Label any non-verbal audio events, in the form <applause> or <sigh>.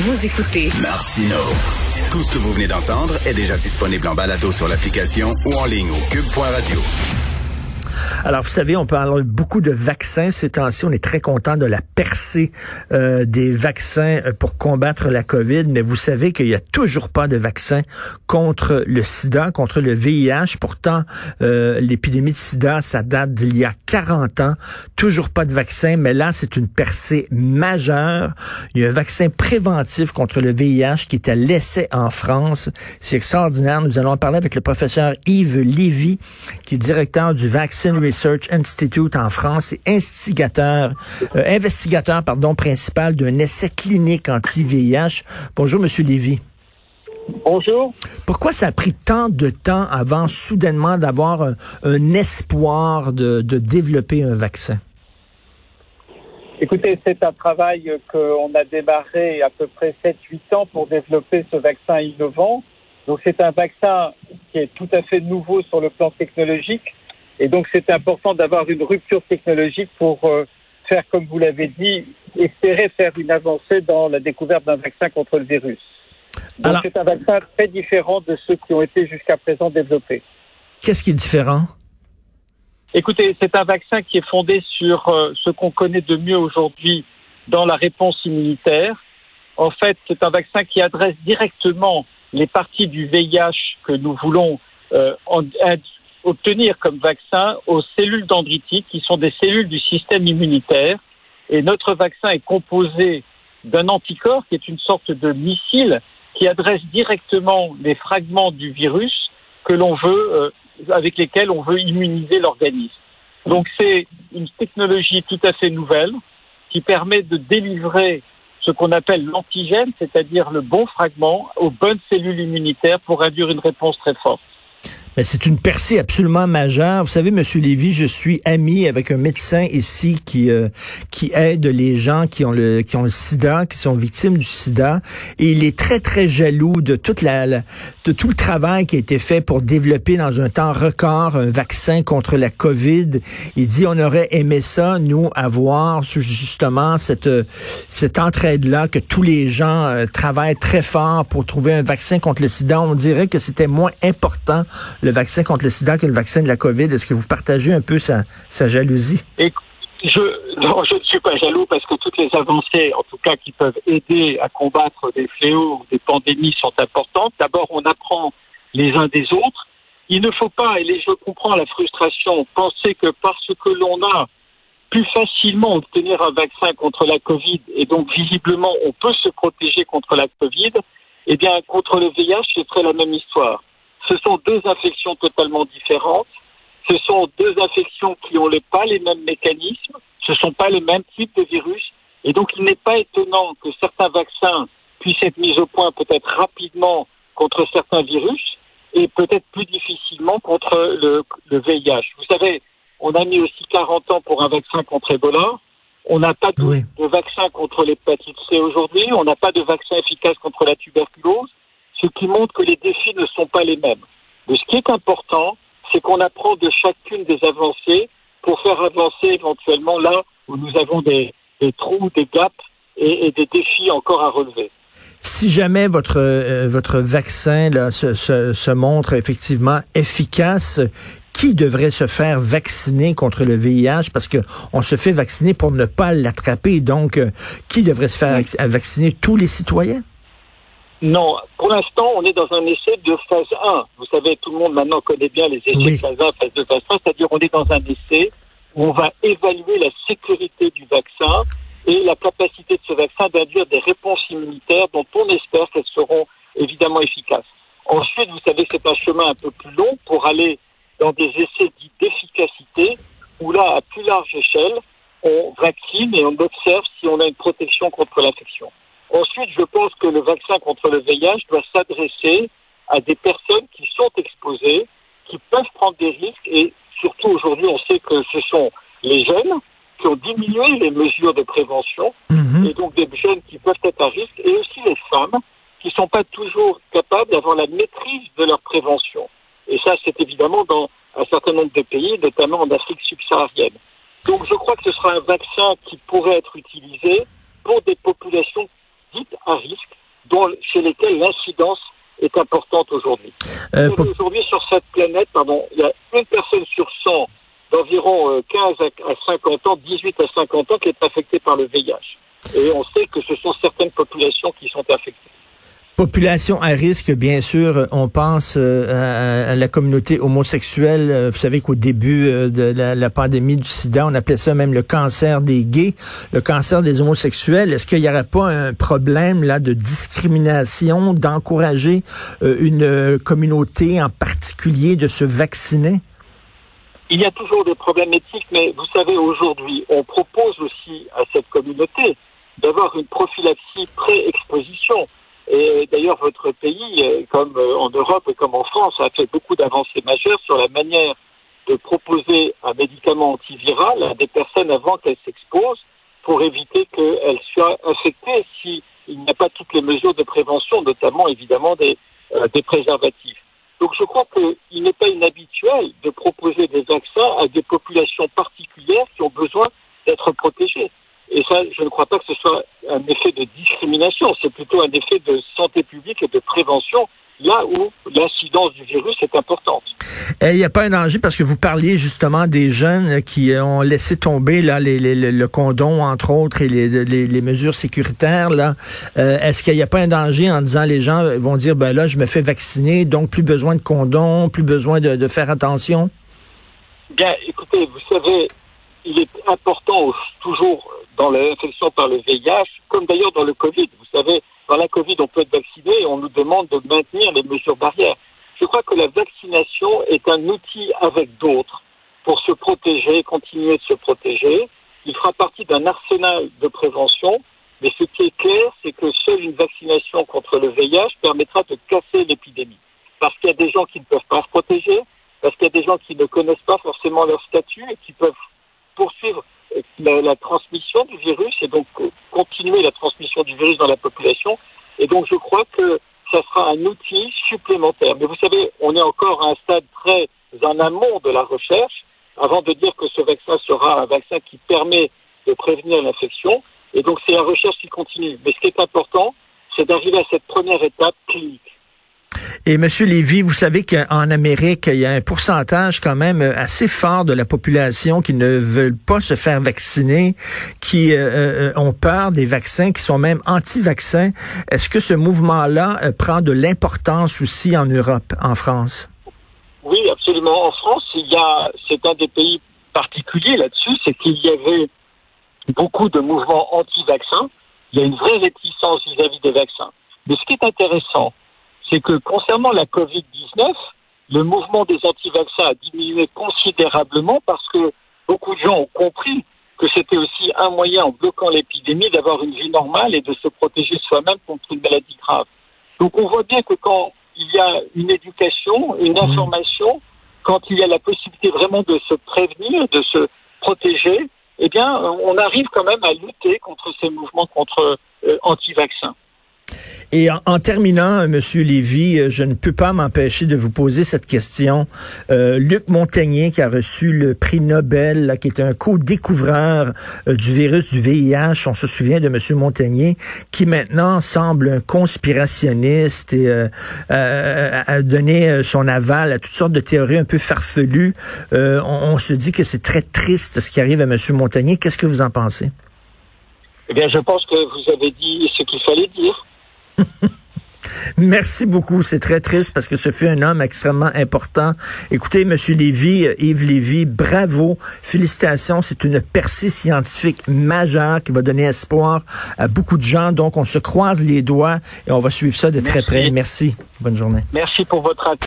Vous écoutez Martino. Tout ce que vous venez d'entendre est déjà disponible en balado sur l'application ou en ligne au cube.radio. Alors, vous savez, on parle beaucoup de vaccins ces temps-ci. On est très content de la percée euh, des vaccins euh, pour combattre la COVID, mais vous savez qu'il n'y a toujours pas de vaccin contre le sida, contre le VIH. Pourtant, euh, l'épidémie de sida, ça date d'il y a 40 ans. Toujours pas de vaccin, mais là, c'est une percée majeure. Il y a un vaccin préventif contre le VIH qui est à l'essai en France. C'est extraordinaire. Nous allons parler avec le professeur Yves Lévy, qui est directeur du Research Institute en France et instigateur, euh, investigateur pardon, principal d'un essai clinique anti-VIH. Bonjour, Monsieur Lévy. Bonjour. Pourquoi ça a pris tant de temps avant soudainement d'avoir un, un, espoir de, de développer un vaccin? Écoutez, c'est un travail qu'on a démarré à peu près 7-8 ans pour développer ce vaccin innovant. Donc c'est un vaccin qui est tout à fait nouveau sur le plan technologique. Et donc, c'est important d'avoir une rupture technologique pour euh, faire, comme vous l'avez dit, espérer faire une avancée dans la découverte d'un vaccin contre le virus. Donc, c'est un vaccin très différent de ceux qui ont été jusqu'à présent développés. Qu'est-ce qui est différent? Écoutez, c'est un vaccin qui est fondé sur euh, ce qu'on connaît de mieux aujourd'hui dans la réponse immunitaire. En fait, c'est un vaccin qui adresse directement les parties du VIH que nous voulons euh, en, obtenir comme vaccin aux cellules dendritiques, qui sont des cellules du système immunitaire. Et notre vaccin est composé d'un anticorps qui est une sorte de missile qui adresse directement les fragments du virus que l'on veut, euh, avec lesquels on veut immuniser l'organisme. Donc c'est une technologie tout à fait nouvelle qui permet de délivrer ce qu'on appelle l'antigène, c'est-à-dire le bon fragment aux bonnes cellules immunitaires pour induire une réponse très forte. Mais c'est une percée absolument majeure. Vous savez, Monsieur Lévy, je suis ami avec un médecin ici qui euh, qui aide les gens qui ont le qui ont le SIDA, qui sont victimes du SIDA, et il est très très jaloux de toute la, de tout le travail qui a été fait pour développer dans un temps record un vaccin contre la COVID. Il dit on aurait aimé ça nous avoir justement cette cette entraide là que tous les gens euh, travaillent très fort pour trouver un vaccin contre le SIDA. On dirait que c'était moins important vaccin contre le sida que le vaccin de la COVID. Est-ce que vous partagez un peu sa, jalousie? Je, ne suis pas jaloux parce que toutes les avancées, en tout cas, qui peuvent aider à combattre des fléaux des pandémies sont importantes. D'abord, on apprend les uns des autres. Il ne faut pas, et je comprends la frustration, penser que parce que l'on a pu facilement obtenir un vaccin contre la Covid et donc visiblement on peut se protéger contre la Covid, eh bien contre le VIH, ce serait la même histoire. Ce sont deux infections totalement différentes. Ce sont deux infections qui n'ont pas les mêmes mécanismes. Ce ne sont pas les mêmes types de virus. Et donc, il n'est pas étonnant que certains vaccins puissent être mis au point peut-être rapidement contre certains virus et peut-être plus difficilement contre le, le, VIH. Vous savez, on a mis aussi 40 ans pour un vaccin contre Ebola. On n'a pas de, de vaccin contre l'hépatite C aujourd'hui. On n'a pas de vaccin efficace contre la tuberculose ce qui montre que les défis ne sont pas les mêmes. Mais ce qui est important, c'est qu'on apprend de chacune des avancées pour faire avancer éventuellement là où nous avons des, des trous, des gaps et, et, des défis encore à relever. Si jamais votre euh, votre vaccin là, se, se, se, montre effectivement efficace, qui devrait se faire vacciner contre le VIH parce que on se fait vacciner pour ne pas l'attraper. Donc, euh, qui devrait se faire vacciner? Tous les citoyens? Non, pour l'instant, on est dans un essai de phase 1. Vous savez, tout le monde maintenant connaît bien les essais de phase 1, phase 2, phase 3, c'est-à-dire on est dans un essai où on va évaluer la sécurité du vaccin et la capacité de ce vaccin d'induire des réponses immunitaires dont on espère qu'elles seront évidemment efficaces. Ensuite, vous savez, c'est un chemin un peu plus long pour aller dans des essais dits d'efficacité où là, à plus large échelle, on vaccine et on observe si on a une protection contre l'infection. Ensuite, je pense que le vaccin contre le VIH doit s'adresser à des personnes qui sont exposées, qui peuvent prendre des risques et surtout aujourd'hui, on sait que ce sont les jeunes qui ont diminué les mesures de prévention Mhm. et donc des jeunes qui peuvent être à risque et aussi les femmes qui ne sont pas toujours capables d'avoir la maîtrise de leur prévention. Et ça, c'est évidemment dans un certain nombre de pays, notamment en Afrique subsaharienne. Donc je crois que ce sera un vaccin qui pourrait être utilisé pour des populations à risque l'incidence est importante aujourd'hui. Euh, aujourd'hui, sur cette planète, pardon, il y a une personne sur 100 d'environ 15 euh, à 50 ans, 18 à 50 ans, qui est affectée par le VIH. Et on sait que ce sont certaines populations qui sont affectées. Population à risque, bien sûr, on pense euh, à, la communauté homosexuelle. Euh, vous savez qu'au début euh, de la, pandémie du sida, on appelait ça même le cancer des gays, le cancer des homosexuels. Est-ce qu'il n'y aurait pas un problème là de discrimination, d'encourager une communauté en particulier de se vacciner? Il y a toujours des problèmes éthiques, mais vous savez, aujourd'hui, on propose aussi à cette communauté d'avoir une prophylaxie pré-exposition. Et d'ailleurs, votre pays, euh, comme euh, en Europe et comme en France, a fait beaucoup d'avancées majeures sur la manière de proposer un médicament antiviral à des personnes avant qu'elles s'exposent pour éviter qu'elles soient infectées s'il n'y a pas toutes les mesures de prévention, notamment évidemment des, euh, des préservatifs. Donc je crois qu'il n'est pas inhabituel de proposer des vaccins à des populations particulières qui ont besoin d'être protégées. Et ça, je ne crois pas que ce soit un effet de discrimination, c'est plutôt un effet de santé publique et de prévention là où l'incidence du virus est importante. Il n'y a pas un danger parce que vous parliez justement des jeunes qui ont laissé tomber là les, le condom entre autres et les, mesures sécuritaires là. Euh, est-ce qu'il n'y a pas un danger en disant les gens vont dire ben là je me fais vacciner donc plus besoin de condom, plus besoin de, de faire attention? Bien, écoutez, vous savez, il est important toujours dans l'infection par le VIH, comme d'ailleurs dans le Covid. Vous savez, dans la Covid, on peut être vacciné et on nous demande de maintenir les mesures barrières. Je crois que la vaccination est un outil avec d'autres pour se protéger, continuer de se protéger. Il fera partie d'un arsenal de prévention, mais ce qui est clair, c'est que seule une vaccination contre le VIH permettra de casser l'épidémie. Parce qu'il y a des gens qui ne peuvent pas se protéger, parce qu'il y a des gens qui ne connaissent pas forcément leur statut et qui peuvent poursuivre la, la, transmission du virus et donc continuer la transmission du virus dans la population. Et donc je crois que ça sera un outil supplémentaire. Mais vous savez, on est encore à un stade très en amont de la recherche avant de dire que ce vaccin sera un vaccin qui permet de prévenir l'infection. Et donc c'est la recherche qui continue. Mais ce qui est important, c'est d'arriver à cette première étape clinique. Et Monsieur Lévy, vous savez qu'en Amérique, il y a un pourcentage quand même assez fort de la population qui ne veulent pas se faire vacciner, qui euh, euh, ont peur des vaccins, qui sont même anti-vaccins. Est-ce que ce mouvement-là euh, prend de l'importance aussi en Europe, en France? Oui, absolument. En France, il y a, c'est un des pays particuliers là-dessus, c'est qu'il y avait beaucoup de mouvements anti-vaccins. Il y a une vraie réticence vis-à-vis des vaccins. Mais ce qui est intéressant, c'est que concernant la Covid-19, le mouvement des anti-vaccins a diminué considérablement parce que beaucoup de gens ont compris que c'était aussi un moyen, en bloquant l'épidémie, d'avoir une vie normale et de se protéger soi-même contre une maladie grave. Donc on voit bien que quand il y a une éducation, une mmh. information, quand il y a la possibilité vraiment de se prévenir, de se protéger, eh bien, on arrive quand même à lutter contre ces mouvements contre euh, anti-vaccins. Et en, terminant, Monsieur Lévy, euh, je ne peux pas m'empêcher de vous poser cette question. Euh, Luc Montagnier, qui a reçu le prix Nobel, qui est un co-découvreur euh, du virus du VIH, on se souvient de Monsieur Montagnier, qui maintenant semble un conspirationniste et a donné son aval à toutes sortes de théories un peu farfelues. On, on, se dit que c'est très triste ce qui arrive à Monsieur Montagnier. Qu'est-ce que vous en pensez? Eh bien, je pense que vous avez dit ce qu'il fallait dire. <laughs> Merci beaucoup. C'est très triste parce que ce fut un homme extrêmement important. Écoutez, Monsieur Lévy, euh, Yves Lévy, bravo. Félicitations. C'est une percée scientifique majeure qui va donner espoir à beaucoup de gens. Donc, on se croise les doigts et on va suivre ça de très près. Merci. Bonne journée. Merci pour votre attention.